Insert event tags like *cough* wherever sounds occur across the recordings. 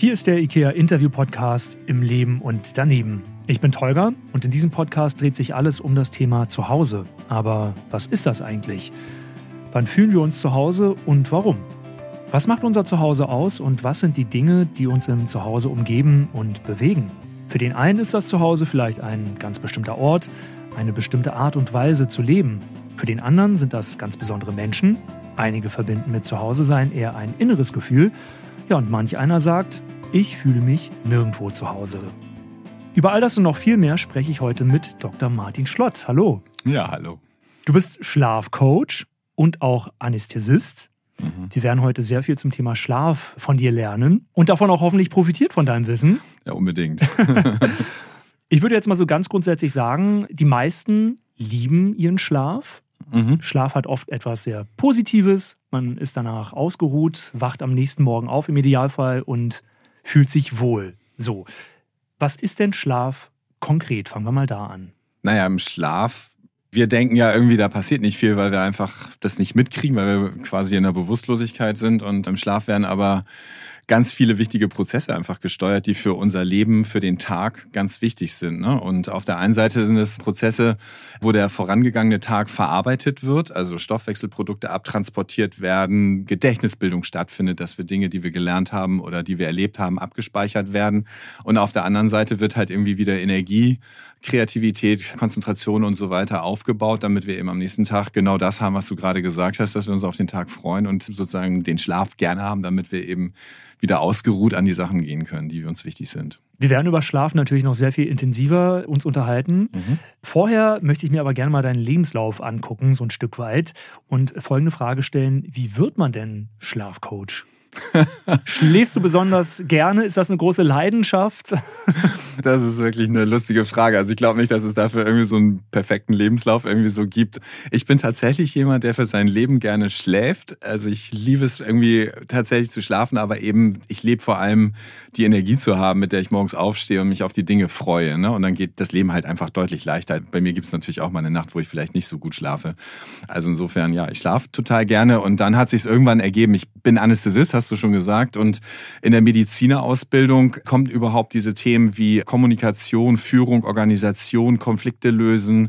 Hier ist der IKEA Interview Podcast im Leben und daneben. Ich bin Tolga und in diesem Podcast dreht sich alles um das Thema Zuhause. Aber was ist das eigentlich? Wann fühlen wir uns zu Hause und warum? Was macht unser Zuhause aus und was sind die Dinge, die uns im Zuhause umgeben und bewegen? Für den einen ist das Zuhause vielleicht ein ganz bestimmter Ort, eine bestimmte Art und Weise zu leben. Für den anderen sind das ganz besondere Menschen. Einige verbinden mit Zuhause sein eher ein inneres Gefühl. Ja, und manch einer sagt, ich fühle mich nirgendwo zu Hause. Über all das und noch viel mehr spreche ich heute mit Dr. Martin Schlott. Hallo. Ja, hallo. Du bist Schlafcoach und auch Anästhesist. Mhm. Wir werden heute sehr viel zum Thema Schlaf von dir lernen und davon auch hoffentlich profitiert von deinem Wissen. Ja, unbedingt. *laughs* ich würde jetzt mal so ganz grundsätzlich sagen, die meisten lieben ihren Schlaf. Mhm. Schlaf hat oft etwas sehr Positives. Man ist danach ausgeruht, wacht am nächsten Morgen auf im Idealfall und fühlt sich wohl. So, was ist denn Schlaf konkret? Fangen wir mal da an. Naja, im Schlaf, wir denken ja irgendwie, da passiert nicht viel, weil wir einfach das nicht mitkriegen, weil wir quasi in der Bewusstlosigkeit sind und im Schlaf werden aber ganz viele wichtige Prozesse einfach gesteuert, die für unser Leben, für den Tag ganz wichtig sind. Ne? Und auf der einen Seite sind es Prozesse, wo der vorangegangene Tag verarbeitet wird, also Stoffwechselprodukte abtransportiert werden, Gedächtnisbildung stattfindet, dass wir Dinge, die wir gelernt haben oder die wir erlebt haben, abgespeichert werden. Und auf der anderen Seite wird halt irgendwie wieder Energie Kreativität, Konzentration und so weiter aufgebaut, damit wir eben am nächsten Tag genau das haben, was du gerade gesagt hast, dass wir uns auf den Tag freuen und sozusagen den Schlaf gerne haben, damit wir eben wieder ausgeruht an die Sachen gehen können, die uns wichtig sind. Wir werden über Schlaf natürlich noch sehr viel intensiver uns unterhalten. Mhm. Vorher möchte ich mir aber gerne mal deinen Lebenslauf angucken, so ein Stück weit, und folgende Frage stellen: Wie wird man denn Schlafcoach? *laughs* Schläfst du besonders gerne? Ist das eine große Leidenschaft? *laughs* das ist wirklich eine lustige Frage. Also ich glaube nicht, dass es dafür irgendwie so einen perfekten Lebenslauf irgendwie so gibt. Ich bin tatsächlich jemand, der für sein Leben gerne schläft. Also ich liebe es irgendwie tatsächlich zu schlafen, aber eben ich lebe vor allem die Energie zu haben, mit der ich morgens aufstehe und mich auf die Dinge freue. Ne? Und dann geht das Leben halt einfach deutlich leichter. Bei mir gibt es natürlich auch mal eine Nacht, wo ich vielleicht nicht so gut schlafe. Also insofern, ja, ich schlafe total gerne und dann hat sich es irgendwann ergeben. Ich bin Anästhesist, hast du schon gesagt. Und in der Medizinerausbildung kommt überhaupt diese Themen wie Kommunikation, Führung, Organisation, Konflikte lösen,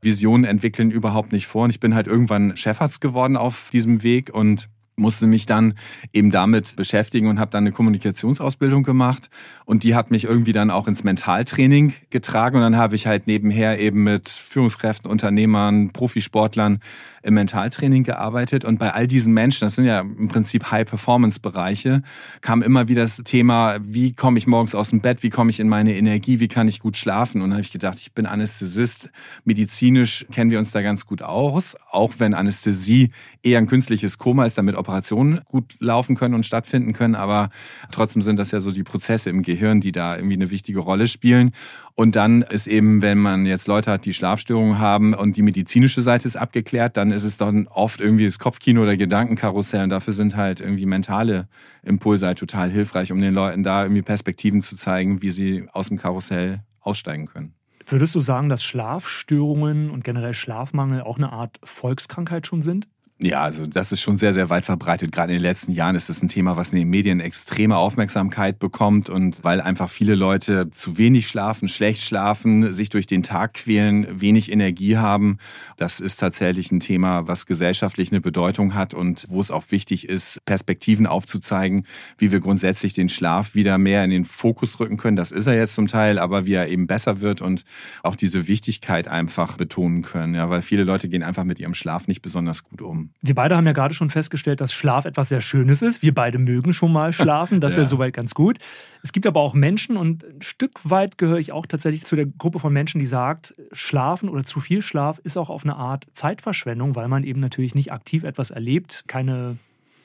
Visionen entwickeln überhaupt nicht vor. Und ich bin halt irgendwann Chefarzt geworden auf diesem Weg und musste mich dann eben damit beschäftigen und habe dann eine Kommunikationsausbildung gemacht. Und die hat mich irgendwie dann auch ins Mentaltraining getragen. Und dann habe ich halt nebenher eben mit Führungskräften, Unternehmern, Profisportlern im Mentaltraining gearbeitet. Und bei all diesen Menschen, das sind ja im Prinzip High-Performance-Bereiche, kam immer wieder das Thema, wie komme ich morgens aus dem Bett, wie komme ich in meine Energie, wie kann ich gut schlafen? Und dann habe ich gedacht, ich bin Anästhesist, medizinisch kennen wir uns da ganz gut aus, auch wenn Anästhesie eher ein künstliches Koma ist, damit Operationen gut laufen können und stattfinden können, aber trotzdem sind das ja so die Prozesse im Gehirn, die da irgendwie eine wichtige Rolle spielen und dann ist eben, wenn man jetzt Leute hat, die Schlafstörungen haben und die medizinische Seite ist abgeklärt, dann ist es dann oft irgendwie das Kopfkino oder Gedankenkarussell. Und dafür sind halt irgendwie mentale Impulse halt total hilfreich, um den Leuten da irgendwie Perspektiven zu zeigen, wie sie aus dem Karussell aussteigen können. Würdest du sagen, dass Schlafstörungen und generell Schlafmangel auch eine Art Volkskrankheit schon sind? Ja, also das ist schon sehr, sehr weit verbreitet. Gerade in den letzten Jahren ist es ein Thema, was in den Medien extreme Aufmerksamkeit bekommt und weil einfach viele Leute zu wenig schlafen, schlecht schlafen, sich durch den Tag quälen, wenig Energie haben. Das ist tatsächlich ein Thema, was gesellschaftlich eine Bedeutung hat und wo es auch wichtig ist, Perspektiven aufzuzeigen, wie wir grundsätzlich den Schlaf wieder mehr in den Fokus rücken können. Das ist er jetzt zum Teil, aber wie er eben besser wird und auch diese Wichtigkeit einfach betonen können. Ja, weil viele Leute gehen einfach mit ihrem Schlaf nicht besonders gut um. Wir beide haben ja gerade schon festgestellt, dass Schlaf etwas sehr Schönes ist. Wir beide mögen schon mal schlafen, das *laughs* ist ja. ja soweit ganz gut. Es gibt aber auch Menschen und ein Stück weit gehöre ich auch tatsächlich zu der Gruppe von Menschen, die sagt, Schlafen oder zu viel Schlaf ist auch auf eine Art Zeitverschwendung, weil man eben natürlich nicht aktiv etwas erlebt, keine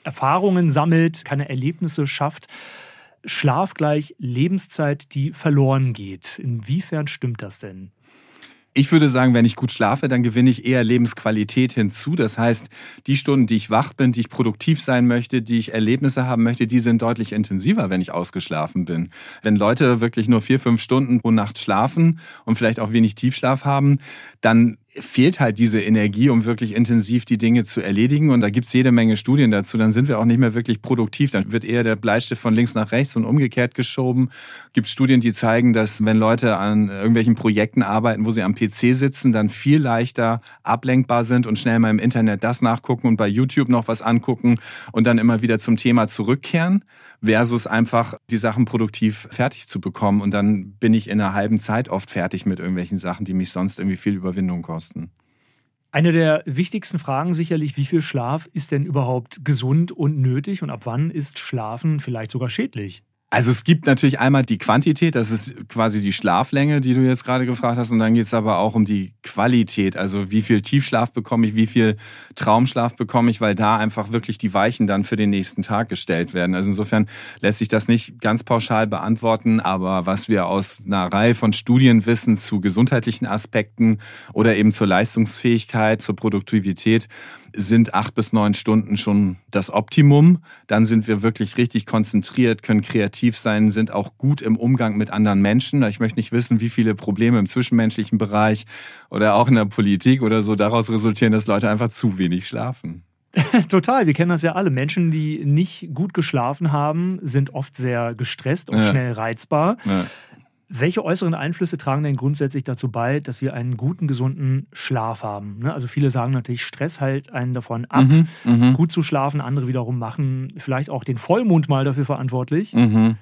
Erfahrungen sammelt, keine Erlebnisse schafft. Schlaf gleich Lebenszeit, die verloren geht. Inwiefern stimmt das denn? Ich würde sagen, wenn ich gut schlafe, dann gewinne ich eher Lebensqualität hinzu. Das heißt, die Stunden, die ich wach bin, die ich produktiv sein möchte, die ich Erlebnisse haben möchte, die sind deutlich intensiver, wenn ich ausgeschlafen bin. Wenn Leute wirklich nur vier, fünf Stunden pro Nacht schlafen und vielleicht auch wenig Tiefschlaf haben, dann fehlt halt diese Energie, um wirklich intensiv die Dinge zu erledigen. Und da gibt's jede Menge Studien dazu. Dann sind wir auch nicht mehr wirklich produktiv. Dann wird eher der Bleistift von links nach rechts und umgekehrt geschoben. Gibt Studien, die zeigen, dass wenn Leute an irgendwelchen Projekten arbeiten, wo sie am PC sitzen, dann viel leichter ablenkbar sind und schnell mal im Internet das nachgucken und bei YouTube noch was angucken und dann immer wieder zum Thema zurückkehren versus einfach die Sachen produktiv fertig zu bekommen. Und dann bin ich in einer halben Zeit oft fertig mit irgendwelchen Sachen, die mich sonst irgendwie viel Überwindung kosten. Eine der wichtigsten Fragen sicherlich, wie viel Schlaf ist denn überhaupt gesund und nötig und ab wann ist Schlafen vielleicht sogar schädlich? Also es gibt natürlich einmal die Quantität, das ist quasi die Schlaflänge, die du jetzt gerade gefragt hast. Und dann geht es aber auch um die Qualität, also wie viel Tiefschlaf bekomme ich, wie viel Traumschlaf bekomme ich, weil da einfach wirklich die Weichen dann für den nächsten Tag gestellt werden. Also insofern lässt sich das nicht ganz pauschal beantworten, aber was wir aus einer Reihe von Studien wissen zu gesundheitlichen Aspekten oder eben zur Leistungsfähigkeit, zur Produktivität, sind acht bis neun Stunden schon das Optimum. Dann sind wir wirklich richtig konzentriert, können kreativ sein, sind auch gut im Umgang mit anderen Menschen. Ich möchte nicht wissen, wie viele Probleme im zwischenmenschlichen Bereich oder auch in der Politik oder so daraus resultieren, dass Leute einfach zu wenig schlafen. *laughs* Total, wir kennen das ja alle. Menschen, die nicht gut geschlafen haben, sind oft sehr gestresst und ja. schnell reizbar. Ja. Welche äußeren Einflüsse tragen denn grundsätzlich dazu bei, dass wir einen guten, gesunden Schlaf haben? Ne? Also viele sagen natürlich, Stress hält einen davon ab, mhm, mhm, gut zu schlafen. Andere wiederum machen vielleicht auch den Vollmond mal dafür verantwortlich. Mhm.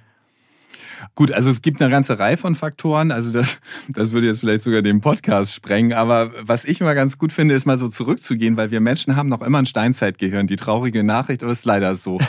Gut, also es gibt eine ganze Reihe von Faktoren. Also das, das würde jetzt vielleicht sogar den Podcast sprengen. Aber was ich immer ganz gut finde, ist mal so zurückzugehen, weil wir Menschen haben noch immer ein Steinzeitgehirn. Die traurige Nachricht, aber es ist leider so. *laughs*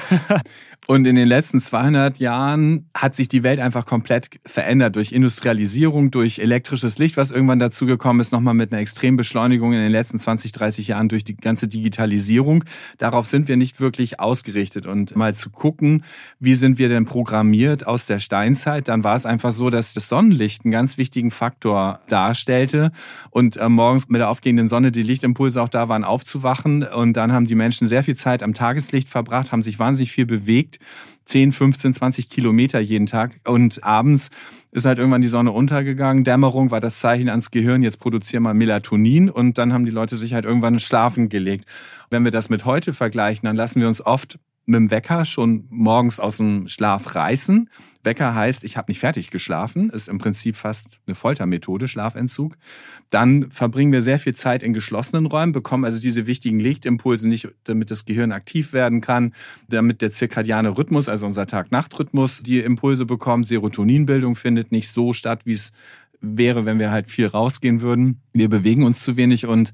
Und in den letzten 200 Jahren hat sich die Welt einfach komplett verändert durch Industrialisierung, durch elektrisches Licht, was irgendwann dazugekommen ist, nochmal mit einer Extrembeschleunigung in den letzten 20, 30 Jahren durch die ganze Digitalisierung. Darauf sind wir nicht wirklich ausgerichtet. Und mal zu gucken, wie sind wir denn programmiert aus der Steinzeit, dann war es einfach so, dass das Sonnenlicht einen ganz wichtigen Faktor darstellte und äh, morgens mit der aufgehenden Sonne die Lichtimpulse auch da waren, aufzuwachen. Und dann haben die Menschen sehr viel Zeit am Tageslicht verbracht, haben sich wahnsinnig viel bewegt 10, 15, 20 Kilometer jeden Tag. Und abends ist halt irgendwann die Sonne untergegangen. Dämmerung war das Zeichen ans Gehirn, jetzt produzieren wir Melatonin und dann haben die Leute sich halt irgendwann schlafen gelegt. Wenn wir das mit heute vergleichen, dann lassen wir uns oft mit dem Wecker schon morgens aus dem Schlaf reißen. Wecker heißt, ich habe nicht fertig geschlafen, ist im Prinzip fast eine Foltermethode, Schlafentzug. Dann verbringen wir sehr viel Zeit in geschlossenen Räumen, bekommen also diese wichtigen Lichtimpulse nicht, damit das Gehirn aktiv werden kann, damit der zirkadiane Rhythmus, also unser Tag-Nacht-Rhythmus, die Impulse bekommt. Serotoninbildung findet nicht so statt, wie es wäre, wenn wir halt viel rausgehen würden. Wir bewegen uns zu wenig und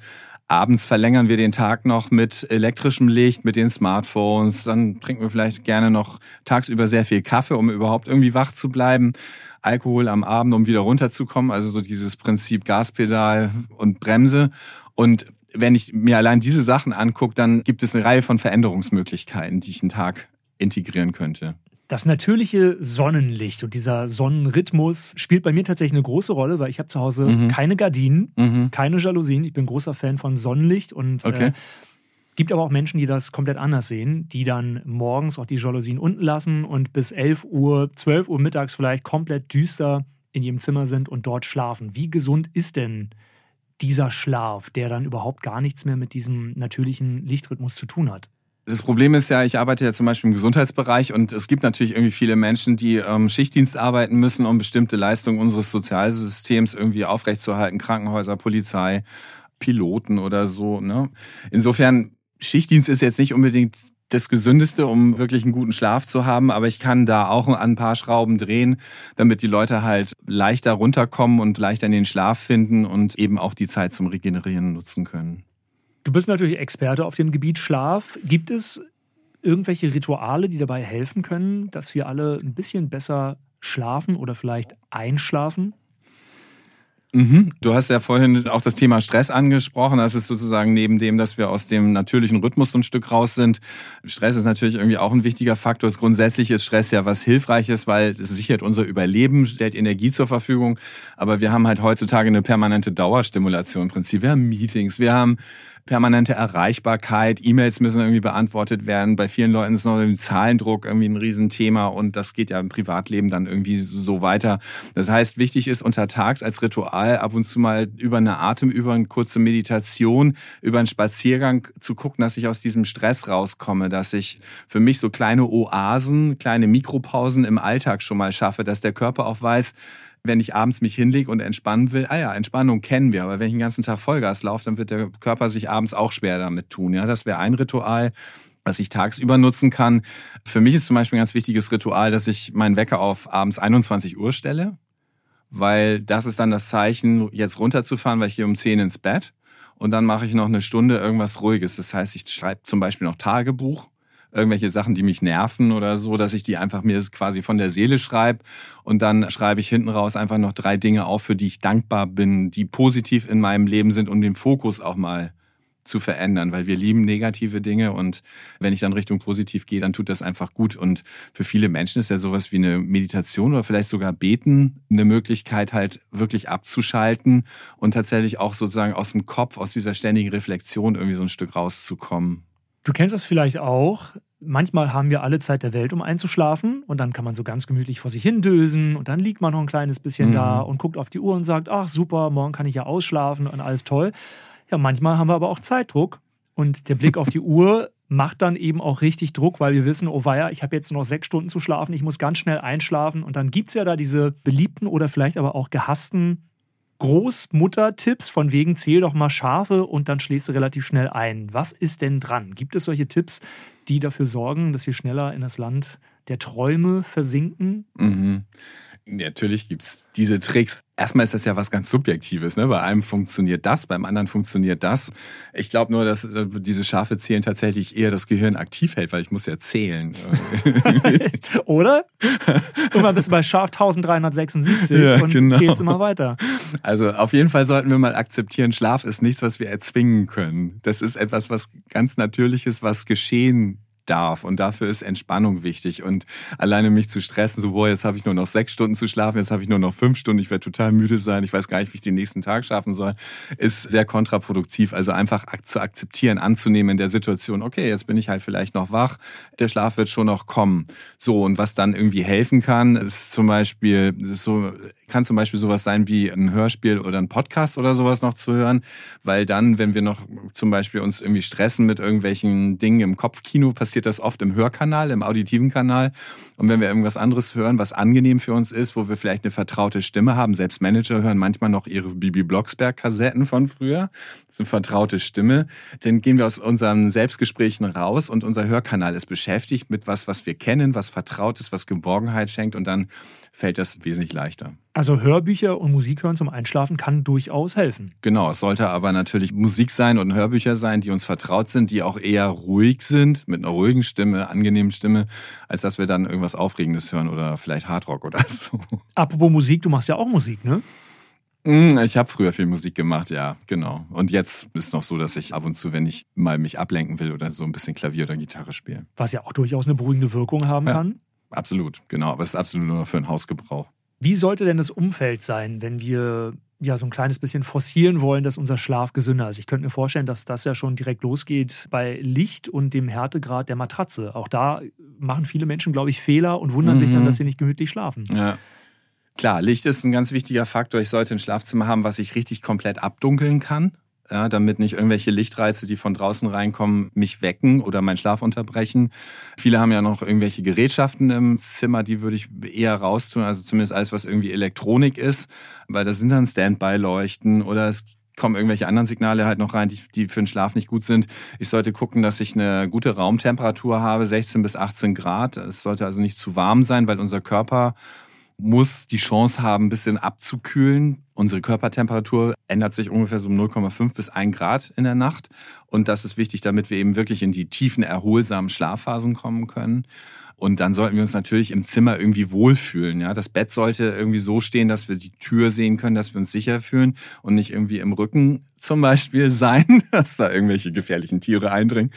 Abends verlängern wir den Tag noch mit elektrischem Licht, mit den Smartphones. Dann trinken wir vielleicht gerne noch tagsüber sehr viel Kaffee, um überhaupt irgendwie wach zu bleiben. Alkohol am Abend, um wieder runterzukommen. Also so dieses Prinzip Gaspedal und Bremse. Und wenn ich mir allein diese Sachen angucke, dann gibt es eine Reihe von Veränderungsmöglichkeiten, die ich einen Tag integrieren könnte. Das natürliche Sonnenlicht und dieser Sonnenrhythmus spielt bei mir tatsächlich eine große Rolle, weil ich habe zu Hause mhm. keine Gardinen, mhm. keine Jalousien. Ich bin großer Fan von Sonnenlicht und okay. äh, gibt aber auch Menschen, die das komplett anders sehen, die dann morgens auch die Jalousien unten lassen und bis 11 Uhr, 12 Uhr mittags vielleicht komplett düster in ihrem Zimmer sind und dort schlafen. Wie gesund ist denn dieser Schlaf, der dann überhaupt gar nichts mehr mit diesem natürlichen Lichtrhythmus zu tun hat? Das Problem ist ja, ich arbeite ja zum Beispiel im Gesundheitsbereich und es gibt natürlich irgendwie viele Menschen, die ähm, Schichtdienst arbeiten müssen, um bestimmte Leistungen unseres Sozialsystems irgendwie aufrechtzuerhalten. Krankenhäuser, Polizei, Piloten oder so. Ne? Insofern, Schichtdienst ist jetzt nicht unbedingt das Gesündeste, um wirklich einen guten Schlaf zu haben, aber ich kann da auch ein paar Schrauben drehen, damit die Leute halt leichter runterkommen und leichter in den Schlaf finden und eben auch die Zeit zum Regenerieren nutzen können. Du bist natürlich Experte auf dem Gebiet Schlaf. Gibt es irgendwelche Rituale, die dabei helfen können, dass wir alle ein bisschen besser schlafen oder vielleicht einschlafen? Mhm. Du hast ja vorhin auch das Thema Stress angesprochen. Das ist sozusagen neben dem, dass wir aus dem natürlichen Rhythmus so ein Stück raus sind. Stress ist natürlich irgendwie auch ein wichtiger Faktor. Grundsätzlich ist Stress ja was Hilfreiches, weil es sichert unser Überleben, stellt Energie zur Verfügung. Aber wir haben halt heutzutage eine permanente Dauerstimulation im Prinzip. Wir haben Meetings, wir haben permanente Erreichbarkeit, E-Mails müssen irgendwie beantwortet werden. Bei vielen Leuten ist noch ein Zahlendruck irgendwie ein Riesenthema und das geht ja im Privatleben dann irgendwie so weiter. Das heißt, wichtig ist untertags als Ritual ab und zu mal über eine Atem, über eine kurze Meditation, über einen Spaziergang zu gucken, dass ich aus diesem Stress rauskomme, dass ich für mich so kleine Oasen, kleine Mikropausen im Alltag schon mal schaffe, dass der Körper auch weiß, wenn ich abends mich hinlege und entspannen will, ah ja, Entspannung kennen wir, aber wenn ich den ganzen Tag Vollgas laufe, dann wird der Körper sich abends auch schwer damit tun. Ja, das wäre ein Ritual was ich tagsüber nutzen kann. Für mich ist zum Beispiel ein ganz wichtiges Ritual, dass ich meinen Wecker auf abends 21 Uhr stelle, weil das ist dann das Zeichen, jetzt runterzufahren, weil ich gehe um 10 ins Bett und dann mache ich noch eine Stunde irgendwas Ruhiges. Das heißt, ich schreibe zum Beispiel noch Tagebuch irgendwelche Sachen, die mich nerven oder so, dass ich die einfach mir quasi von der Seele schreibe und dann schreibe ich hinten raus einfach noch drei Dinge auf, für die ich dankbar bin, die positiv in meinem Leben sind, um den Fokus auch mal zu verändern, weil wir lieben negative Dinge und wenn ich dann Richtung positiv gehe, dann tut das einfach gut. Und für viele Menschen ist ja sowas wie eine Meditation oder vielleicht sogar Beten eine Möglichkeit halt wirklich abzuschalten und tatsächlich auch sozusagen aus dem Kopf, aus dieser ständigen Reflexion irgendwie so ein Stück rauszukommen. Du kennst das vielleicht auch. Manchmal haben wir alle Zeit der Welt, um einzuschlafen und dann kann man so ganz gemütlich vor sich hin dösen und dann liegt man noch ein kleines bisschen mhm. da und guckt auf die Uhr und sagt, ach super, morgen kann ich ja ausschlafen und alles toll. Ja, manchmal haben wir aber auch Zeitdruck und der Blick auf die *laughs* Uhr macht dann eben auch richtig Druck, weil wir wissen, oh weia, ich habe jetzt noch sechs Stunden zu schlafen, ich muss ganz schnell einschlafen und dann gibt es ja da diese beliebten oder vielleicht aber auch gehassten Großmutter-Tipps von wegen zähl doch mal Schafe und dann schläfst du relativ schnell ein. Was ist denn dran? Gibt es solche Tipps, die dafür sorgen, dass wir schneller in das Land der Träume versinken? Mhm. Natürlich gibt's diese Tricks. Erstmal ist das ja was ganz Subjektives. Ne? Bei einem funktioniert das, beim anderen funktioniert das. Ich glaube nur, dass äh, diese scharfe Zählen tatsächlich eher das Gehirn aktiv hält, weil ich muss ja zählen. *laughs* Oder? Irgendwann bist du bei scharf 1376 ja, und genau. zählst immer weiter. Also auf jeden Fall sollten wir mal akzeptieren, Schlaf ist nichts, was wir erzwingen können. Das ist etwas, was ganz Natürliches, was geschehen darf. Und dafür ist Entspannung wichtig. Und alleine mich zu stressen, so, boah, jetzt habe ich nur noch sechs Stunden zu schlafen, jetzt habe ich nur noch fünf Stunden, ich werde total müde sein, ich weiß gar nicht, wie ich den nächsten Tag schaffen soll, ist sehr kontraproduktiv. Also einfach zu akzeptieren, anzunehmen in der Situation, okay, jetzt bin ich halt vielleicht noch wach, der Schlaf wird schon noch kommen. So, und was dann irgendwie helfen kann, ist zum Beispiel, ist so, kann zum Beispiel sowas sein wie ein Hörspiel oder ein Podcast oder sowas noch zu hören, weil dann, wenn wir noch zum Beispiel uns irgendwie stressen mit irgendwelchen Dingen im Kopfkino, passiert das oft im Hörkanal, im auditiven Kanal. Und wenn wir irgendwas anderes hören, was angenehm für uns ist, wo wir vielleicht eine vertraute Stimme haben, selbst Manager hören manchmal noch ihre Bibi Blocksberg-Kassetten von früher, das ist eine vertraute Stimme, dann gehen wir aus unseren Selbstgesprächen raus und unser Hörkanal ist beschäftigt mit was, was wir kennen, was vertraut ist, was Geborgenheit schenkt. Und dann fällt das wesentlich leichter. Also Hörbücher und Musik hören zum Einschlafen kann durchaus helfen. Genau, es sollte aber natürlich Musik sein und Hörbücher sein, die uns vertraut sind, die auch eher ruhig sind, mit einer ruhigen Stimme, angenehmen Stimme, als dass wir dann irgendwas Aufregendes hören oder vielleicht Hardrock oder *laughs* so. Apropos Musik, du machst ja auch Musik, ne? Mm, ich habe früher viel Musik gemacht, ja, genau. Und jetzt ist es noch so, dass ich ab und zu, wenn ich mal mich ablenken will oder so ein bisschen Klavier oder Gitarre spiele. Was ja auch durchaus eine beruhigende Wirkung haben ja. kann. Absolut, genau. Aber es ist absolut nur für einen Hausgebrauch. Wie sollte denn das Umfeld sein, wenn wir ja so ein kleines bisschen forcieren wollen, dass unser Schlaf gesünder ist? Ich könnte mir vorstellen, dass das ja schon direkt losgeht bei Licht und dem Härtegrad der Matratze. Auch da machen viele Menschen, glaube ich, Fehler und wundern mhm. sich dann, mhm. dass sie nicht gemütlich schlafen. Ja. Klar, Licht ist ein ganz wichtiger Faktor. Ich sollte ein Schlafzimmer haben, was ich richtig komplett abdunkeln kann ja, damit nicht irgendwelche Lichtreize, die von draußen reinkommen, mich wecken oder meinen Schlaf unterbrechen. Viele haben ja noch irgendwelche Gerätschaften im Zimmer, die würde ich eher raustun, also zumindest alles, was irgendwie Elektronik ist, weil da sind dann Standby-Leuchten oder es kommen irgendwelche anderen Signale halt noch rein, die, die für den Schlaf nicht gut sind. Ich sollte gucken, dass ich eine gute Raumtemperatur habe, 16 bis 18 Grad. Es sollte also nicht zu warm sein, weil unser Körper muss die Chance haben, ein bisschen abzukühlen. Unsere Körpertemperatur ändert sich ungefähr so um 0,5 bis 1 Grad in der Nacht. Und das ist wichtig, damit wir eben wirklich in die tiefen, erholsamen Schlafphasen kommen können. Und dann sollten wir uns natürlich im Zimmer irgendwie wohlfühlen. Ja, das Bett sollte irgendwie so stehen, dass wir die Tür sehen können, dass wir uns sicher fühlen und nicht irgendwie im Rücken zum Beispiel *laughs* sein, dass da irgendwelche gefährlichen Tiere eindringen.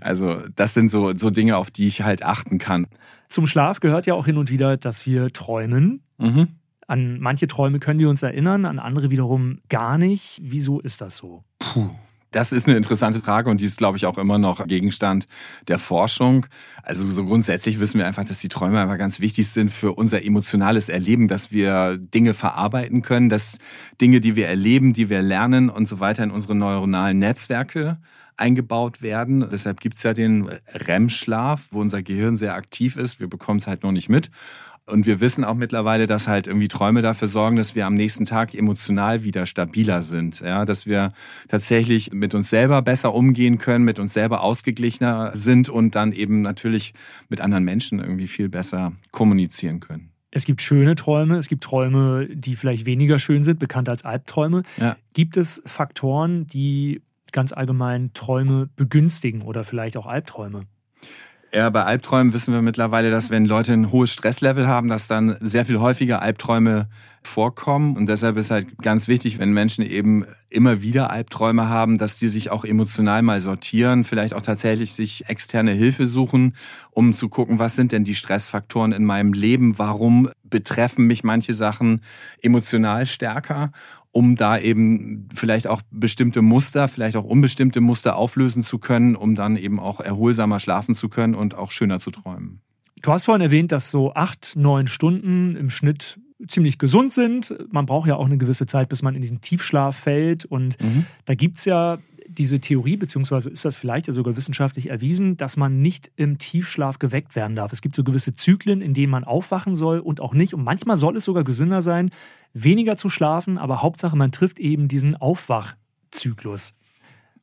Also das sind so, so Dinge, auf die ich halt achten kann. Zum Schlaf gehört ja auch hin und wieder, dass wir träumen. Mhm. An manche Träume können wir uns erinnern, an andere wiederum gar nicht. Wieso ist das so? Puh Das ist eine interessante Frage und die ist, glaube ich, auch immer noch Gegenstand der Forschung. Also so grundsätzlich wissen wir einfach, dass die Träume einfach ganz wichtig sind für unser emotionales Erleben, dass wir Dinge verarbeiten können, dass Dinge, die wir erleben, die wir lernen und so weiter in unsere neuronalen Netzwerke eingebaut werden. Deshalb gibt's ja den REM-Schlaf, wo unser Gehirn sehr aktiv ist. Wir bekommen es halt noch nicht mit. Und wir wissen auch mittlerweile, dass halt irgendwie Träume dafür sorgen, dass wir am nächsten Tag emotional wieder stabiler sind. Ja, dass wir tatsächlich mit uns selber besser umgehen können, mit uns selber ausgeglichener sind und dann eben natürlich mit anderen Menschen irgendwie viel besser kommunizieren können. Es gibt schöne Träume, es gibt Träume, die vielleicht weniger schön sind, bekannt als Albträume. Ja. Gibt es Faktoren, die ganz allgemein Träume begünstigen oder vielleicht auch Albträume? Ja, bei Albträumen wissen wir mittlerweile, dass wenn Leute ein hohes Stresslevel haben, dass dann sehr viel häufiger Albträume vorkommen. Und deshalb ist halt ganz wichtig, wenn Menschen eben immer wieder Albträume haben, dass die sich auch emotional mal sortieren, vielleicht auch tatsächlich sich externe Hilfe suchen, um zu gucken, was sind denn die Stressfaktoren in meinem Leben? Warum betreffen mich manche Sachen emotional stärker? um da eben vielleicht auch bestimmte Muster, vielleicht auch unbestimmte Muster auflösen zu können, um dann eben auch erholsamer schlafen zu können und auch schöner zu träumen. Du hast vorhin erwähnt, dass so acht, neun Stunden im Schnitt ziemlich gesund sind. Man braucht ja auch eine gewisse Zeit, bis man in diesen Tiefschlaf fällt. Und mhm. da gibt es ja diese Theorie, beziehungsweise ist das vielleicht ja sogar wissenschaftlich erwiesen, dass man nicht im Tiefschlaf geweckt werden darf. Es gibt so gewisse Zyklen, in denen man aufwachen soll und auch nicht. Und manchmal soll es sogar gesünder sein, weniger zu schlafen, aber Hauptsache, man trifft eben diesen Aufwachzyklus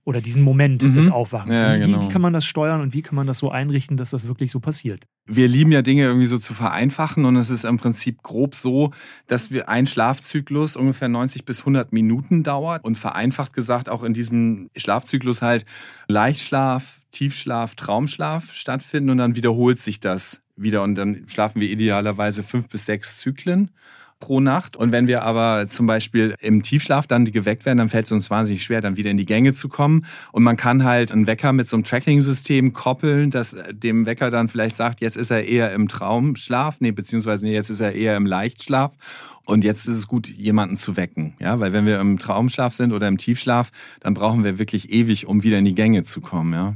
oder diesen Moment mhm. des Aufwachens. Ja, wie, genau. wie, kann man das steuern und wie kann man das so einrichten, dass das wirklich so passiert? Wir lieben ja Dinge irgendwie so zu vereinfachen und es ist im Prinzip grob so, dass wir ein Schlafzyklus ungefähr 90 bis 100 Minuten dauert und vereinfacht gesagt auch in diesem Schlafzyklus halt Leichtschlaf, Tiefschlaf, Traumschlaf stattfinden und dann wiederholt sich das wieder und dann schlafen wir idealerweise fünf bis sechs Zyklen pro Nacht. Und wenn wir aber zum Beispiel im Tiefschlaf dann geweckt werden, dann fällt es uns wahnsinnig schwer, dann wieder in die Gänge zu kommen. Und man kann halt einen Wecker mit so einem Tracking-System koppeln, das dem Wecker dann vielleicht sagt, jetzt ist er eher im Traumschlaf, nee, beziehungsweise nee, jetzt ist er eher im Leichtschlaf. Und jetzt ist es gut, jemanden zu wecken, ja, weil wenn wir im Traumschlaf sind oder im Tiefschlaf, dann brauchen wir wirklich ewig, um wieder in die Gänge zu kommen, ja.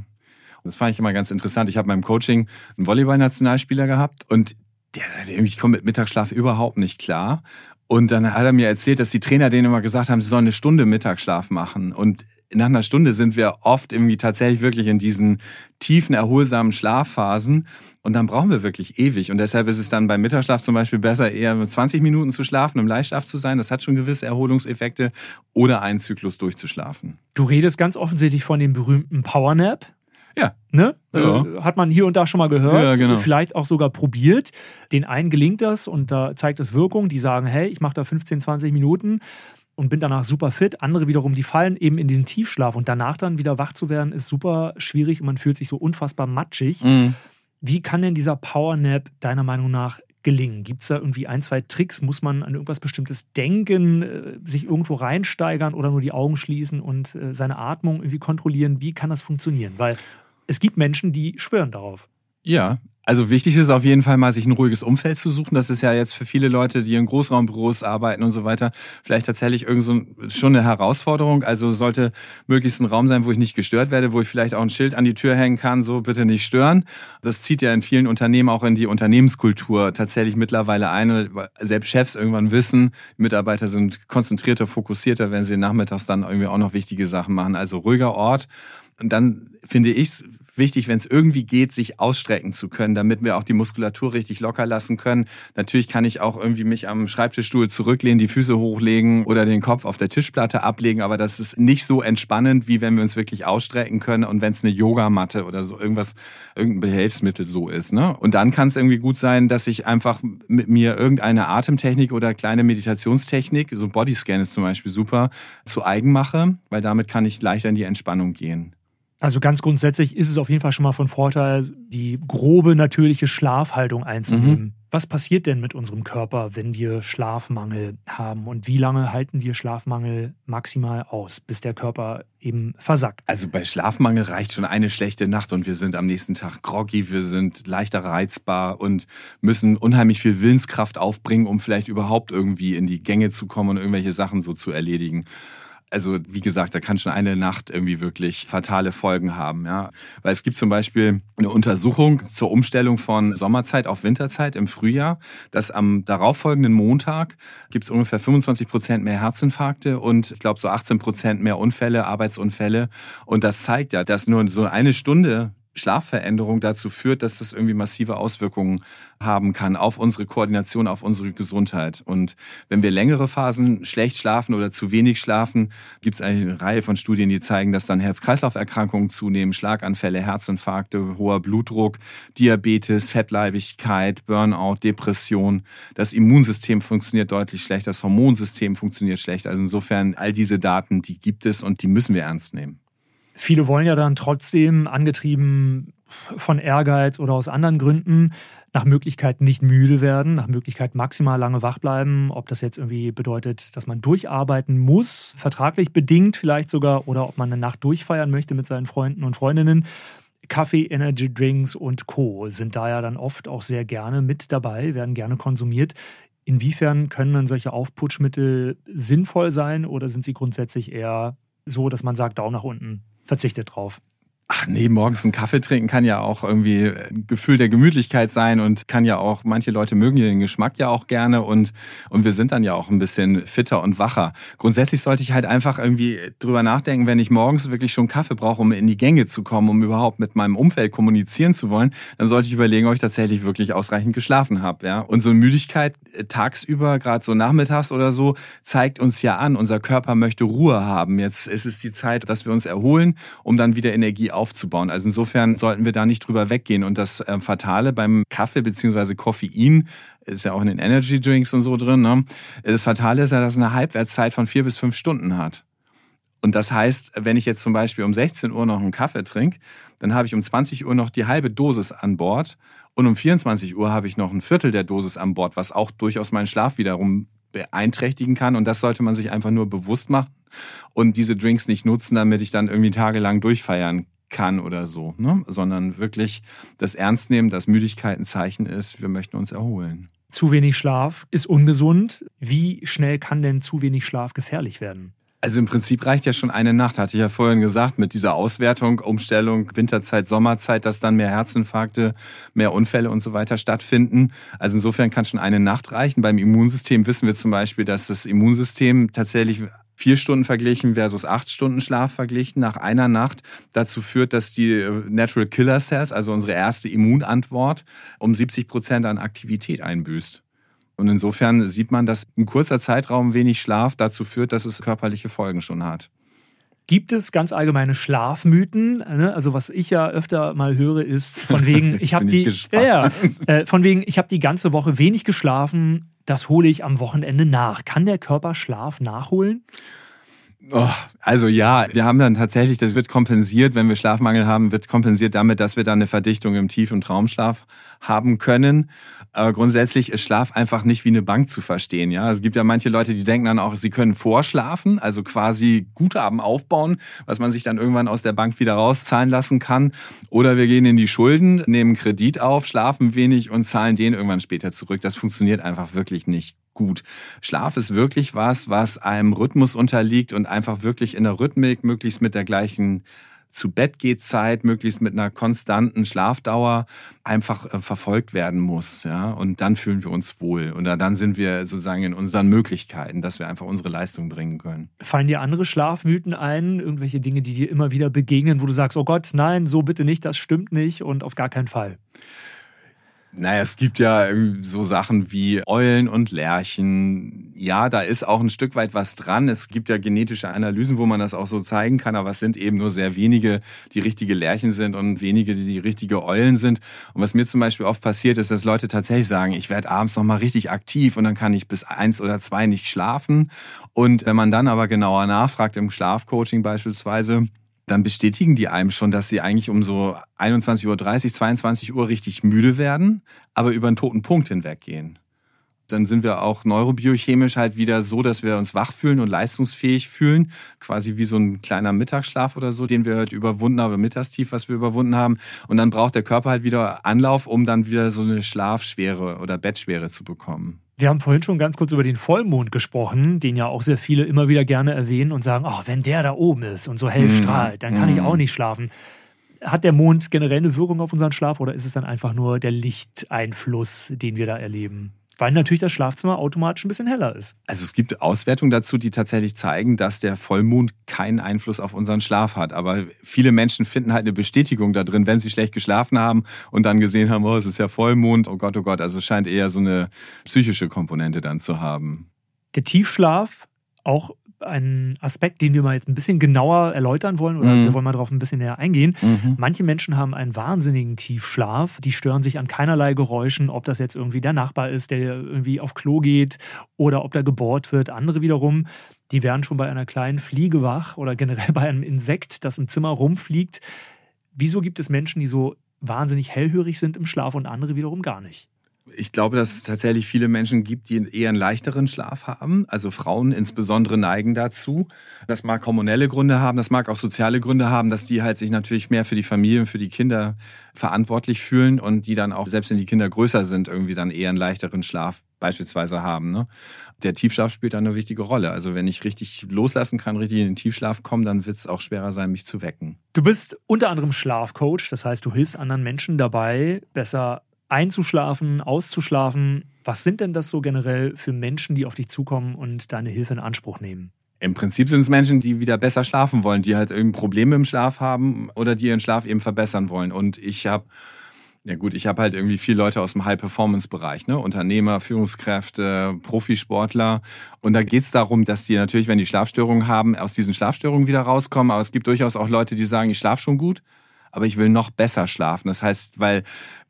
Das fand ich immer ganz interessant. Ich habe beim Coaching einen Volleyball-Nationalspieler gehabt und der, ich komme mit Mittagsschlaf überhaupt nicht klar. Und dann hat er mir erzählt, dass die Trainer denen immer gesagt haben, sie sollen eine Stunde Mittagsschlaf machen. Und nach einer Stunde sind wir oft irgendwie tatsächlich wirklich in diesen tiefen, erholsamen Schlafphasen. Und dann brauchen wir wirklich ewig. Und deshalb ist es dann beim Mittagsschlaf zum Beispiel besser, eher 20 Minuten zu schlafen, im Leichtschlaf zu sein. Das hat schon gewisse Erholungseffekte. Oder einen Zyklus durchzuschlafen. Du redest ganz offensichtlich von dem berühmten Powernap. Ja. Ne? Ja. Äh, hat man hier und da schon mal gehört, ja, genau. vielleicht auch sogar probiert. Den einen gelingt das und da zeigt es Wirkung. Die sagen, hey, ich mache da 15, 20 Minuten und bin danach super fit. Andere wiederum, die fallen eben in diesen Tiefschlaf und danach dann wieder wach zu werden, ist super schwierig und man fühlt sich so unfassbar matschig. Mhm. Wie kann denn dieser Powernap deiner Meinung nach gelingen? Gibt es da irgendwie ein, zwei Tricks? Muss man an irgendwas Bestimmtes denken, äh, sich irgendwo reinsteigern oder nur die Augen schließen und äh, seine Atmung irgendwie kontrollieren? Wie kann das funktionieren? Weil es gibt Menschen, die schwören darauf. Ja, also wichtig ist auf jeden Fall mal, sich ein ruhiges Umfeld zu suchen. Das ist ja jetzt für viele Leute, die in Großraumbüros arbeiten und so weiter, vielleicht tatsächlich irgend so schon eine Herausforderung. Also sollte möglichst ein Raum sein, wo ich nicht gestört werde, wo ich vielleicht auch ein Schild an die Tür hängen kann, so bitte nicht stören. Das zieht ja in vielen Unternehmen auch in die Unternehmenskultur tatsächlich mittlerweile ein. Selbst Chefs irgendwann wissen, Mitarbeiter sind konzentrierter, fokussierter, wenn sie nachmittags dann irgendwie auch noch wichtige Sachen machen. Also ruhiger Ort. Und dann finde ich es wichtig, wenn es irgendwie geht, sich ausstrecken zu können, damit wir auch die Muskulatur richtig locker lassen können. Natürlich kann ich auch irgendwie mich am Schreibtischstuhl zurücklehnen, die Füße hochlegen oder den Kopf auf der Tischplatte ablegen, aber das ist nicht so entspannend, wie wenn wir uns wirklich ausstrecken können und wenn es eine Yogamatte oder so irgendwas, irgendein Behelfsmittel so ist. Ne? Und dann kann es irgendwie gut sein, dass ich einfach mit mir irgendeine Atemtechnik oder kleine Meditationstechnik, so Bodyscan ist zum Beispiel super, zu eigen mache, weil damit kann ich leichter in die Entspannung gehen. Also ganz grundsätzlich ist es auf jeden Fall schon mal von Vorteil, die grobe natürliche Schlafhaltung einzunehmen. Mhm. Was passiert denn mit unserem Körper, wenn wir Schlafmangel haben? Und wie lange halten wir Schlafmangel maximal aus, bis der Körper eben versackt? Also bei Schlafmangel reicht schon eine schlechte Nacht und wir sind am nächsten Tag groggy, wir sind leichter reizbar und müssen unheimlich viel Willenskraft aufbringen, um vielleicht überhaupt irgendwie in die Gänge zu kommen und irgendwelche Sachen so zu erledigen. Also wie gesagt, da kann schon eine Nacht irgendwie wirklich fatale Folgen haben, ja. Weil es gibt zum Beispiel eine Untersuchung zur Umstellung von Sommerzeit auf Winterzeit im Frühjahr, dass am darauffolgenden Montag gibt es ungefähr 25 Prozent mehr Herzinfarkte und ich glaube so 18 Prozent mehr Unfälle, Arbeitsunfälle. Und das zeigt ja, dass nur so eine Stunde Schlafveränderung dazu führt, dass das irgendwie massive Auswirkungen haben kann auf unsere Koordination, auf unsere Gesundheit. Und wenn wir längere Phasen schlecht schlafen oder zu wenig schlafen, gibt es eine Reihe von Studien, die zeigen, dass dann Herz-Kreislauf-Erkrankungen zunehmen, Schlaganfälle, Herzinfarkte, hoher Blutdruck, Diabetes, Fettleibigkeit, Burnout, Depression. Das Immunsystem funktioniert deutlich schlechter, das Hormonsystem funktioniert schlecht. Also insofern all diese Daten, die gibt es und die müssen wir ernst nehmen. Viele wollen ja dann trotzdem, angetrieben von Ehrgeiz oder aus anderen Gründen, nach Möglichkeit nicht müde werden, nach Möglichkeit maximal lange wach bleiben. Ob das jetzt irgendwie bedeutet, dass man durcharbeiten muss, vertraglich bedingt vielleicht sogar, oder ob man eine Nacht durchfeiern möchte mit seinen Freunden und Freundinnen. Kaffee, Energy Drinks und Co. sind da ja dann oft auch sehr gerne mit dabei, werden gerne konsumiert. Inwiefern können dann solche Aufputschmittel sinnvoll sein oder sind sie grundsätzlich eher so, dass man sagt, Daumen nach unten? Verzichtet drauf. Ach nee, morgens einen Kaffee trinken kann ja auch irgendwie ein Gefühl der Gemütlichkeit sein und kann ja auch, manche Leute mögen den Geschmack ja auch gerne und, und wir sind dann ja auch ein bisschen fitter und wacher. Grundsätzlich sollte ich halt einfach irgendwie drüber nachdenken, wenn ich morgens wirklich schon Kaffee brauche, um in die Gänge zu kommen, um überhaupt mit meinem Umfeld kommunizieren zu wollen, dann sollte ich überlegen, ob ich tatsächlich wirklich ausreichend geschlafen habe. Ja? Und so eine Müdigkeit äh, tagsüber, gerade so nachmittags oder so, zeigt uns ja an, unser Körper möchte Ruhe haben. Jetzt ist es die Zeit, dass wir uns erholen, um dann wieder Energie aufzubauen. Also insofern sollten wir da nicht drüber weggehen. Und das äh, Fatale beim Kaffee beziehungsweise Koffein ist ja auch in den Energy Drinks und so drin. Ne? Das Fatale ist ja, dass es eine Halbwertszeit von vier bis fünf Stunden hat. Und das heißt, wenn ich jetzt zum Beispiel um 16 Uhr noch einen Kaffee trinke, dann habe ich um 20 Uhr noch die halbe Dosis an Bord und um 24 Uhr habe ich noch ein Viertel der Dosis an Bord, was auch durchaus meinen Schlaf wiederum beeinträchtigen kann. Und das sollte man sich einfach nur bewusst machen und diese Drinks nicht nutzen, damit ich dann irgendwie tagelang durchfeiern kann oder so, ne? sondern wirklich das Ernst nehmen, dass Müdigkeit ein Zeichen ist, wir möchten uns erholen. Zu wenig Schlaf ist ungesund. Wie schnell kann denn zu wenig Schlaf gefährlich werden? Also im Prinzip reicht ja schon eine Nacht, hatte ich ja vorhin gesagt, mit dieser Auswertung, Umstellung, Winterzeit, Sommerzeit, dass dann mehr Herzinfarkte, mehr Unfälle und so weiter stattfinden. Also insofern kann schon eine Nacht reichen. Beim Immunsystem wissen wir zum Beispiel, dass das Immunsystem tatsächlich vier Stunden verglichen versus acht Stunden Schlaf verglichen nach einer Nacht dazu führt, dass die äh, Natural Killer Cells, also unsere erste Immunantwort, um 70 Prozent an Aktivität einbüßt. Und insofern sieht man, dass ein kurzer Zeitraum wenig Schlaf dazu führt, dass es körperliche Folgen schon hat. Gibt es ganz allgemeine Schlafmythen? Ne? Also was ich ja öfter mal höre, ist von wegen, *laughs* ich habe die, ja, äh, von wegen, ich habe die ganze Woche wenig geschlafen, das hole ich am Wochenende nach. Kann der Körper Schlaf nachholen? Oh, also ja, wir haben dann tatsächlich, das wird kompensiert, wenn wir Schlafmangel haben, wird kompensiert damit, dass wir dann eine Verdichtung im Tief- und Traumschlaf haben können. Aber grundsätzlich ist Schlaf einfach nicht wie eine Bank zu verstehen. Ja, es gibt ja manche Leute, die denken dann auch, sie können vorschlafen, also quasi Guthaben aufbauen, was man sich dann irgendwann aus der Bank wieder rauszahlen lassen kann. Oder wir gehen in die Schulden, nehmen Kredit auf, schlafen wenig und zahlen den irgendwann später zurück. Das funktioniert einfach wirklich nicht gut. Schlaf ist wirklich was, was einem Rhythmus unterliegt und einfach wirklich in der Rhythmik, möglichst mit der gleichen zu Bett geht Zeit, möglichst mit einer konstanten Schlafdauer einfach äh, verfolgt werden muss, ja. Und dann fühlen wir uns wohl. Oder dann sind wir sozusagen in unseren Möglichkeiten, dass wir einfach unsere Leistung bringen können. Fallen dir andere Schlafmythen ein? Irgendwelche Dinge, die dir immer wieder begegnen, wo du sagst, oh Gott, nein, so bitte nicht, das stimmt nicht und auf gar keinen Fall? Naja, es gibt ja so Sachen wie Eulen und Lerchen. Ja, da ist auch ein Stück weit was dran. Es gibt ja genetische Analysen, wo man das auch so zeigen kann, aber es sind eben nur sehr wenige, die richtige Lerchen sind und wenige, die die richtige Eulen sind. Und was mir zum Beispiel oft passiert ist, dass Leute tatsächlich sagen, ich werde abends nochmal richtig aktiv und dann kann ich bis eins oder zwei nicht schlafen. Und wenn man dann aber genauer nachfragt im Schlafcoaching beispielsweise, dann bestätigen die einem schon, dass sie eigentlich um so 21.30 Uhr, 22 Uhr richtig müde werden, aber über einen toten Punkt hinweggehen. dann sind wir auch neurobiochemisch halt wieder so, dass wir uns wach fühlen und leistungsfähig fühlen. Quasi wie so ein kleiner Mittagsschlaf oder so, den wir halt überwunden haben, Mittagstief, was wir überwunden haben. Und dann braucht der Körper halt wieder Anlauf, um dann wieder so eine Schlafschwere oder Bettschwere zu bekommen. Wir haben vorhin schon ganz kurz über den Vollmond gesprochen, den ja auch sehr viele immer wieder gerne erwähnen und sagen, oh, wenn der da oben ist und so hell mhm. strahlt, dann kann ich mhm. auch nicht schlafen. Hat der Mond generell eine Wirkung auf unseren Schlaf oder ist es dann einfach nur der Lichteinfluss, den wir da erleben? Weil natürlich das Schlafzimmer automatisch ein bisschen heller ist. Also es gibt Auswertungen dazu, die tatsächlich zeigen, dass der Vollmond keinen Einfluss auf unseren Schlaf hat. Aber viele Menschen finden halt eine Bestätigung da drin, wenn sie schlecht geschlafen haben und dann gesehen haben, oh, es ist ja Vollmond, oh Gott, oh Gott. Also es scheint eher so eine psychische Komponente dann zu haben. Der Tiefschlaf auch ein Aspekt, den wir mal jetzt ein bisschen genauer erläutern wollen oder mhm. wir wollen mal darauf ein bisschen näher eingehen. Mhm. Manche Menschen haben einen wahnsinnigen Tiefschlaf, die stören sich an keinerlei Geräuschen, ob das jetzt irgendwie der Nachbar ist, der irgendwie auf Klo geht oder ob da gebohrt wird. Andere wiederum, die werden schon bei einer kleinen Fliege wach oder generell bei einem Insekt, das im Zimmer rumfliegt. Wieso gibt es Menschen, die so wahnsinnig hellhörig sind im Schlaf und andere wiederum gar nicht? Ich glaube, dass es tatsächlich viele Menschen gibt, die eher einen leichteren Schlaf haben. Also Frauen insbesondere neigen dazu. Das mag hormonelle Gründe haben, das mag auch soziale Gründe haben, dass die halt sich natürlich mehr für die Familie und für die Kinder verantwortlich fühlen und die dann auch, selbst wenn die Kinder größer sind, irgendwie dann eher einen leichteren Schlaf beispielsweise haben. Ne? Der Tiefschlaf spielt da eine wichtige Rolle. Also wenn ich richtig loslassen kann, richtig in den Tiefschlaf kommen, dann wird es auch schwerer sein, mich zu wecken. Du bist unter anderem Schlafcoach, das heißt, du hilfst anderen Menschen dabei, besser einzuschlafen, auszuschlafen. Was sind denn das so generell für Menschen, die auf dich zukommen und deine Hilfe in Anspruch nehmen? Im Prinzip sind es Menschen, die wieder besser schlafen wollen, die halt irgendein Problem im Schlaf haben oder die ihren Schlaf eben verbessern wollen. Und ich habe ja gut, ich habe halt irgendwie viele Leute aus dem High-Performance-Bereich, ne? Unternehmer, Führungskräfte, Profisportler. Und da geht's darum, dass die natürlich, wenn die Schlafstörungen haben, aus diesen Schlafstörungen wieder rauskommen. Aber es gibt durchaus auch Leute, die sagen, ich schlafe schon gut, aber ich will noch besser schlafen. Das heißt, weil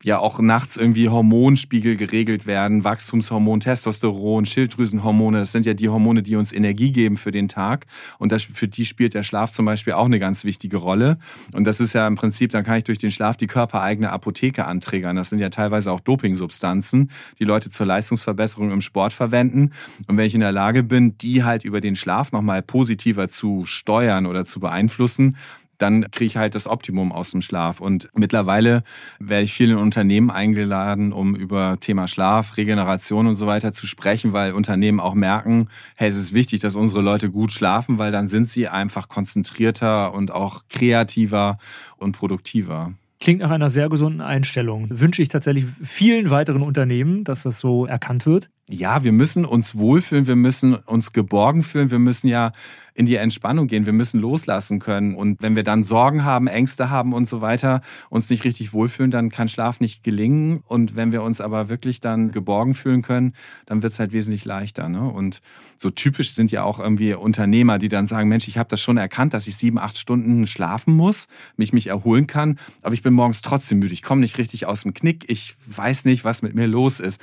ja auch nachts irgendwie Hormonspiegel geregelt werden, Wachstumshormon, Testosteron, Schilddrüsenhormone, das sind ja die Hormone, die uns Energie geben für den Tag. Und das, für die spielt der Schlaf zum Beispiel auch eine ganz wichtige Rolle. Und das ist ja im Prinzip, dann kann ich durch den Schlaf die körpereigene Apotheke anträgern. Das sind ja teilweise auch Dopingsubstanzen, die Leute zur Leistungsverbesserung im Sport verwenden. Und wenn ich in der Lage bin, die halt über den Schlaf nochmal positiver zu steuern oder zu beeinflussen, dann kriege ich halt das Optimum aus dem Schlaf. Und mittlerweile werde ich vielen Unternehmen eingeladen, um über Thema Schlaf, Regeneration und so weiter zu sprechen, weil Unternehmen auch merken, hey, es ist wichtig, dass unsere Leute gut schlafen, weil dann sind sie einfach konzentrierter und auch kreativer und produktiver. Klingt nach einer sehr gesunden Einstellung. Wünsche ich tatsächlich vielen weiteren Unternehmen, dass das so erkannt wird. Ja, wir müssen uns wohlfühlen, wir müssen uns geborgen fühlen, wir müssen ja in die Entspannung gehen. Wir müssen loslassen können. Und wenn wir dann Sorgen haben, Ängste haben und so weiter, uns nicht richtig wohlfühlen, dann kann Schlaf nicht gelingen. Und wenn wir uns aber wirklich dann geborgen fühlen können, dann wird es halt wesentlich leichter. Ne? Und so typisch sind ja auch irgendwie Unternehmer, die dann sagen, Mensch, ich habe das schon erkannt, dass ich sieben, acht Stunden schlafen muss, mich mich erholen kann, aber ich bin morgens trotzdem müde. Ich komme nicht richtig aus dem Knick. Ich weiß nicht, was mit mir los ist.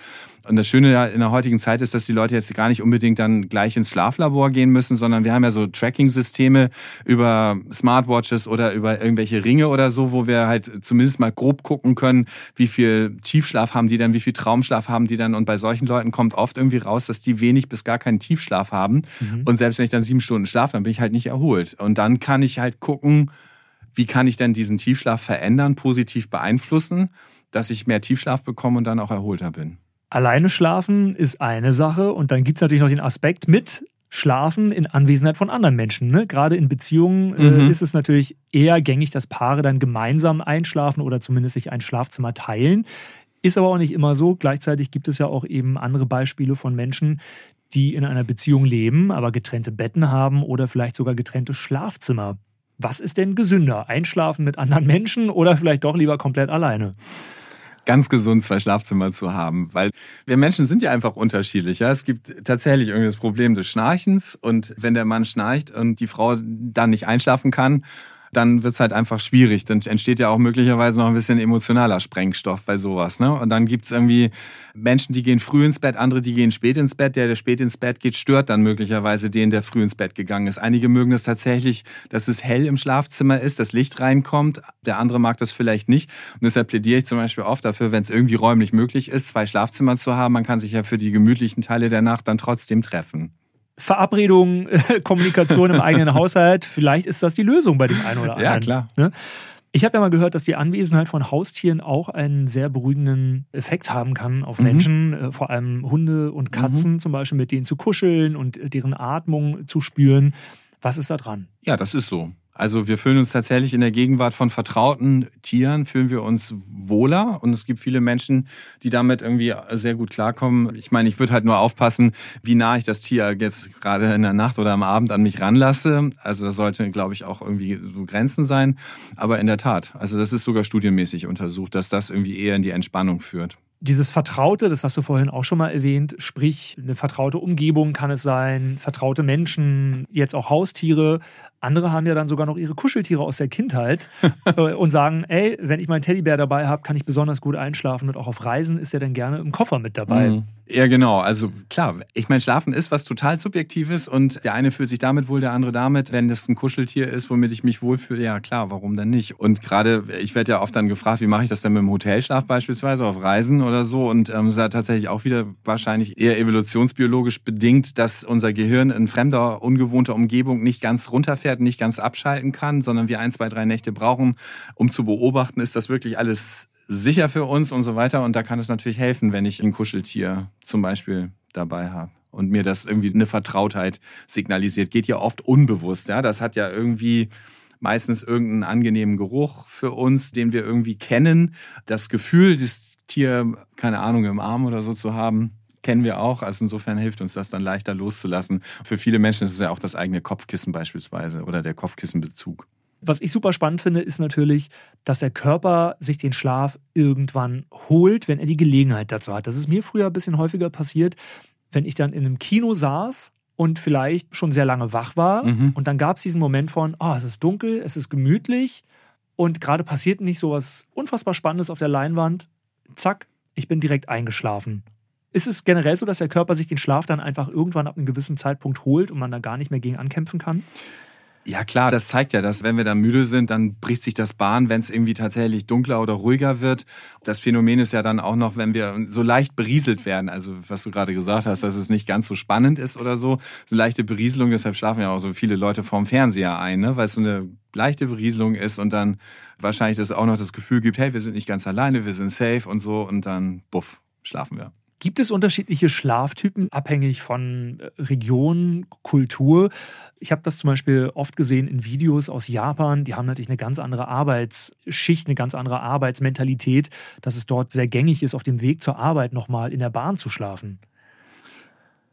Und das Schöne in der heutigen Zeit ist, dass die Leute jetzt gar nicht unbedingt dann gleich ins Schlaflabor gehen müssen, sondern wir haben ja so Tracking-Systeme über Smartwatches oder über irgendwelche Ringe oder so, wo wir halt zumindest mal grob gucken können, wie viel Tiefschlaf haben die dann, wie viel Traumschlaf haben die dann. Und bei solchen Leuten kommt oft irgendwie raus, dass die wenig bis gar keinen Tiefschlaf haben. Mhm. Und selbst wenn ich dann sieben Stunden schlafe, dann bin ich halt nicht erholt. Und dann kann ich halt gucken, wie kann ich denn diesen Tiefschlaf verändern, positiv beeinflussen, dass ich mehr Tiefschlaf bekomme und dann auch erholter bin. Alleine schlafen ist eine Sache und dann gibt es natürlich noch den Aspekt mit Schlafen in Anwesenheit von anderen Menschen. Ne? Gerade in Beziehungen äh, mhm. ist es natürlich eher gängig, dass Paare dann gemeinsam einschlafen oder zumindest sich ein Schlafzimmer teilen. Ist aber auch nicht immer so. Gleichzeitig gibt es ja auch eben andere Beispiele von Menschen, die in einer Beziehung leben, aber getrennte Betten haben oder vielleicht sogar getrennte Schlafzimmer. Was ist denn gesünder? Einschlafen mit anderen Menschen oder vielleicht doch lieber komplett alleine? Ganz gesund zwei Schlafzimmer zu haben, weil wir Menschen sind ja einfach unterschiedlich. Ja? Es gibt tatsächlich irgendwie das Problem des Schnarchens und wenn der Mann schnarcht und die Frau dann nicht einschlafen kann, dann wird's halt einfach schwierig. Dann entsteht ja auch möglicherweise noch ein bisschen emotionaler Sprengstoff bei sowas. Ne? Und dann gibt's irgendwie Menschen, die gehen früh ins Bett, andere, die gehen spät ins Bett. Der, der spät ins Bett geht, stört dann möglicherweise den, der früh ins Bett gegangen ist. Einige mögen es tatsächlich, dass es hell im Schlafzimmer ist, das Licht reinkommt. Der andere mag das vielleicht nicht. Und deshalb plädiere ich zum Beispiel oft dafür, wenn es irgendwie räumlich möglich ist, zwei Schlafzimmer zu haben. Man kann sich ja für die gemütlichen Teile der Nacht dann trotzdem treffen. Verabredung, Kommunikation im eigenen *laughs* Haushalt, vielleicht ist das die Lösung bei dem einen oder anderen. Ja, klar. Ne? Ich habe ja mal gehört, dass die Anwesenheit von Haustieren auch einen sehr beruhigenden Effekt haben kann auf mhm. Menschen, äh, vor allem Hunde und Katzen mhm. zum Beispiel, mit denen zu kuscheln und deren Atmung zu spüren. Was ist da dran? Ja, das ist so. Also wir fühlen uns tatsächlich in der Gegenwart von vertrauten Tieren, fühlen wir uns wohler. Und es gibt viele Menschen, die damit irgendwie sehr gut klarkommen. Ich meine, ich würde halt nur aufpassen, wie nah ich das Tier jetzt gerade in der Nacht oder am Abend an mich ranlasse. Also das sollte, glaube ich, auch irgendwie so Grenzen sein. Aber in der Tat, also das ist sogar studienmäßig untersucht, dass das irgendwie eher in die Entspannung führt dieses Vertraute, das hast du vorhin auch schon mal erwähnt, sprich eine vertraute Umgebung kann es sein, vertraute Menschen, jetzt auch Haustiere. Andere haben ja dann sogar noch ihre Kuscheltiere aus der Kindheit *laughs* äh, und sagen, ey, wenn ich meinen Teddybär dabei habe, kann ich besonders gut einschlafen und auch auf Reisen ist er dann gerne im Koffer mit dabei. Mhm. Ja, genau. Also klar, ich meine, Schlafen ist was total Subjektives und der eine fühlt sich damit wohl, der andere damit. Wenn das ein Kuscheltier ist, womit ich mich wohlfühle, ja klar, warum denn nicht? Und gerade, ich werde ja oft dann gefragt, wie mache ich das denn mit dem Hotelschlaf beispielsweise auf Reisen oder so? Und ähm, es ist ja tatsächlich auch wieder wahrscheinlich eher evolutionsbiologisch bedingt, dass unser Gehirn in fremder, ungewohnter Umgebung nicht ganz runterfährt, nicht ganz abschalten kann, sondern wir ein, zwei, drei Nächte brauchen, um zu beobachten, ist das wirklich alles sicher für uns und so weiter. Und da kann es natürlich helfen, wenn ich ein Kuscheltier zum Beispiel dabei habe und mir das irgendwie eine Vertrautheit signalisiert. Geht ja oft unbewusst, ja. Das hat ja irgendwie meistens irgendeinen angenehmen Geruch für uns, den wir irgendwie kennen. Das Gefühl, das Tier, keine Ahnung, im Arm oder so zu haben, kennen wir auch. Also insofern hilft uns das dann leichter loszulassen. Für viele Menschen ist es ja auch das eigene Kopfkissen beispielsweise oder der Kopfkissenbezug. Was ich super spannend finde, ist natürlich, dass der Körper sich den Schlaf irgendwann holt, wenn er die Gelegenheit dazu hat. Das ist mir früher ein bisschen häufiger passiert, wenn ich dann in einem Kino saß und vielleicht schon sehr lange wach war. Mhm. Und dann gab es diesen Moment von, oh, es ist dunkel, es ist gemütlich und gerade passiert nicht so was unfassbar Spannendes auf der Leinwand. Zack, ich bin direkt eingeschlafen. Ist es generell so, dass der Körper sich den Schlaf dann einfach irgendwann ab einem gewissen Zeitpunkt holt und man da gar nicht mehr gegen ankämpfen kann? Ja klar, das zeigt ja, dass wenn wir dann müde sind, dann bricht sich das Bahn, wenn es irgendwie tatsächlich dunkler oder ruhiger wird. Das Phänomen ist ja dann auch noch, wenn wir so leicht berieselt werden, also was du gerade gesagt hast, dass es nicht ganz so spannend ist oder so, so leichte Berieselung, deshalb schlafen ja auch so viele Leute vorm Fernseher ein, ne? weil es so eine leichte Berieselung ist und dann wahrscheinlich das auch noch das Gefühl gibt, hey, wir sind nicht ganz alleine, wir sind safe und so und dann buff, schlafen wir. Gibt es unterschiedliche Schlaftypen, abhängig von äh, Region, Kultur? Ich habe das zum Beispiel oft gesehen in Videos aus Japan. Die haben natürlich eine ganz andere Arbeitsschicht, eine ganz andere Arbeitsmentalität, dass es dort sehr gängig ist, auf dem Weg zur Arbeit nochmal in der Bahn zu schlafen.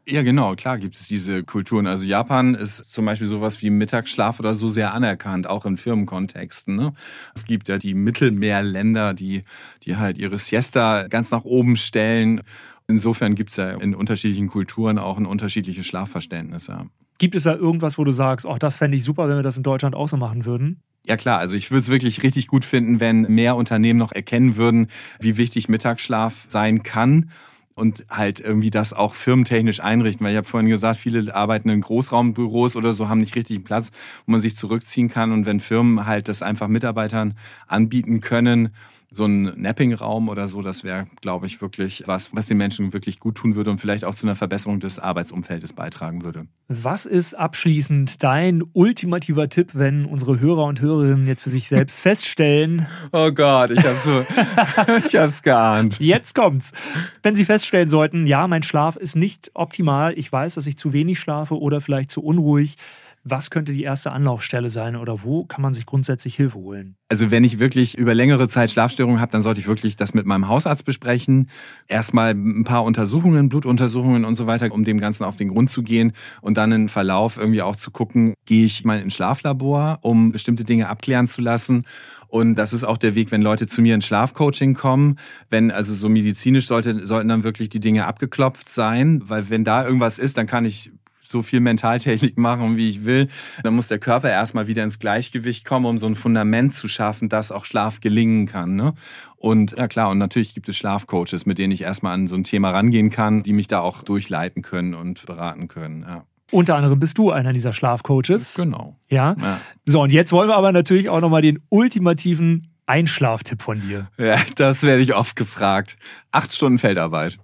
Ja, genau, klar gibt es diese Kulturen. Also Japan ist zum Beispiel sowas wie Mittagsschlaf oder so sehr anerkannt, auch in Firmenkontexten. Ne? Es gibt ja die Mittelmeerländer, die, die halt ihre Siesta ganz nach oben stellen. Insofern gibt es ja in unterschiedlichen Kulturen auch ein unterschiedliches Schlafverständnis. Ja. Gibt es da irgendwas, wo du sagst, oh, das fände ich super, wenn wir das in Deutschland auch so machen würden? Ja klar, also ich würde es wirklich richtig gut finden, wenn mehr Unternehmen noch erkennen würden, wie wichtig Mittagsschlaf sein kann und halt irgendwie das auch firmentechnisch einrichten. Weil ich habe vorhin gesagt, viele arbeiten in Großraumbüros oder so, haben nicht richtig Platz, wo man sich zurückziehen kann. Und wenn Firmen halt das einfach Mitarbeitern anbieten können, so ein Napping-Raum oder so, das wäre, glaube ich, wirklich was, was den Menschen wirklich gut tun würde und vielleicht auch zu einer Verbesserung des Arbeitsumfeldes beitragen würde. Was ist abschließend dein ultimativer Tipp, wenn unsere Hörer und Hörerinnen jetzt für sich selbst *laughs* feststellen? Oh Gott, ich hab's *laughs* ich hab's geahnt. Jetzt kommt's. Wenn Sie feststellen sollten, ja, mein Schlaf ist nicht optimal, ich weiß, dass ich zu wenig schlafe oder vielleicht zu unruhig, was könnte die erste Anlaufstelle sein oder wo kann man sich grundsätzlich Hilfe holen? Also wenn ich wirklich über längere Zeit Schlafstörungen habe, dann sollte ich wirklich das mit meinem Hausarzt besprechen. Erstmal ein paar Untersuchungen, Blutuntersuchungen und so weiter, um dem Ganzen auf den Grund zu gehen und dann im Verlauf irgendwie auch zu gucken, gehe ich mal ins Schlaflabor, um bestimmte Dinge abklären zu lassen und das ist auch der Weg, wenn Leute zu mir in Schlafcoaching kommen. Wenn, also so medizinisch sollte, sollten dann wirklich die Dinge abgeklopft sein, weil wenn da irgendwas ist, dann kann ich so viel Mentaltechnik machen, wie ich will. Dann muss der Körper erstmal wieder ins Gleichgewicht kommen, um so ein Fundament zu schaffen, dass auch Schlaf gelingen kann. Ne? Und ja klar, und natürlich gibt es Schlafcoaches, mit denen ich erstmal an so ein Thema rangehen kann, die mich da auch durchleiten können und beraten können. Ja. Unter anderem bist du einer dieser Schlafcoaches. Genau. Ja? ja. So, und jetzt wollen wir aber natürlich auch nochmal den ultimativen Einschlaftipp von dir. Ja, das werde ich oft gefragt. Acht Stunden Feldarbeit.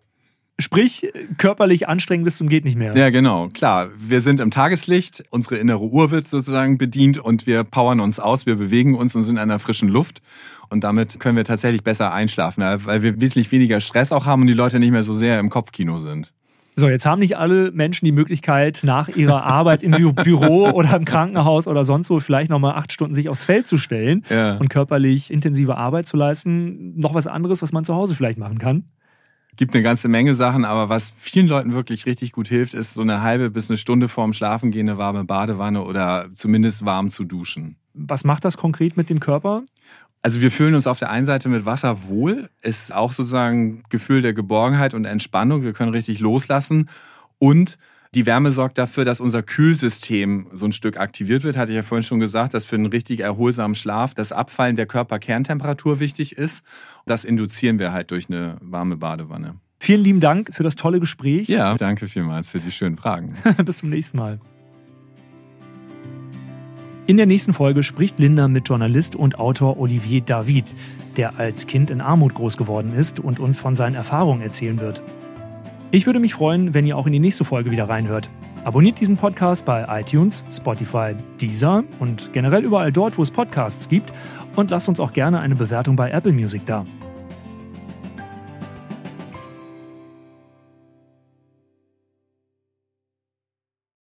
Sprich, körperlich anstrengend bis zum geht nicht mehr. Ja, genau. Klar, wir sind im Tageslicht, unsere innere Uhr wird sozusagen bedient und wir powern uns aus, wir bewegen uns und sind in einer frischen Luft. Und damit können wir tatsächlich besser einschlafen, weil wir wesentlich weniger Stress auch haben und die Leute nicht mehr so sehr im Kopfkino sind. So, jetzt haben nicht alle Menschen die Möglichkeit, nach ihrer Arbeit im Büro oder im Krankenhaus oder sonst wo vielleicht nochmal acht Stunden sich aufs Feld zu stellen ja. und körperlich intensive Arbeit zu leisten. Noch was anderes, was man zu Hause vielleicht machen kann? Gibt eine ganze Menge Sachen, aber was vielen Leuten wirklich richtig gut hilft, ist so eine halbe bis eine Stunde vorm Schlafengehen eine warme Badewanne oder zumindest warm zu duschen. Was macht das konkret mit dem Körper? Also wir fühlen uns auf der einen Seite mit Wasser wohl, ist auch sozusagen Gefühl der Geborgenheit und Entspannung. Wir können richtig loslassen und die Wärme sorgt dafür, dass unser Kühlsystem so ein Stück aktiviert wird. Hatte ich ja vorhin schon gesagt, dass für einen richtig erholsamen Schlaf das Abfallen der Körperkerntemperatur wichtig ist. Das induzieren wir halt durch eine warme Badewanne. Vielen lieben Dank für das tolle Gespräch. Ja, danke vielmals für die schönen Fragen. *laughs* Bis zum nächsten Mal. In der nächsten Folge spricht Linda mit Journalist und Autor Olivier David, der als Kind in Armut groß geworden ist und uns von seinen Erfahrungen erzählen wird. Ich würde mich freuen, wenn ihr auch in die nächste Folge wieder reinhört. Abonniert diesen Podcast bei iTunes, Spotify, Deezer und generell überall dort, wo es Podcasts gibt und lasst uns auch gerne eine Bewertung bei Apple Music da.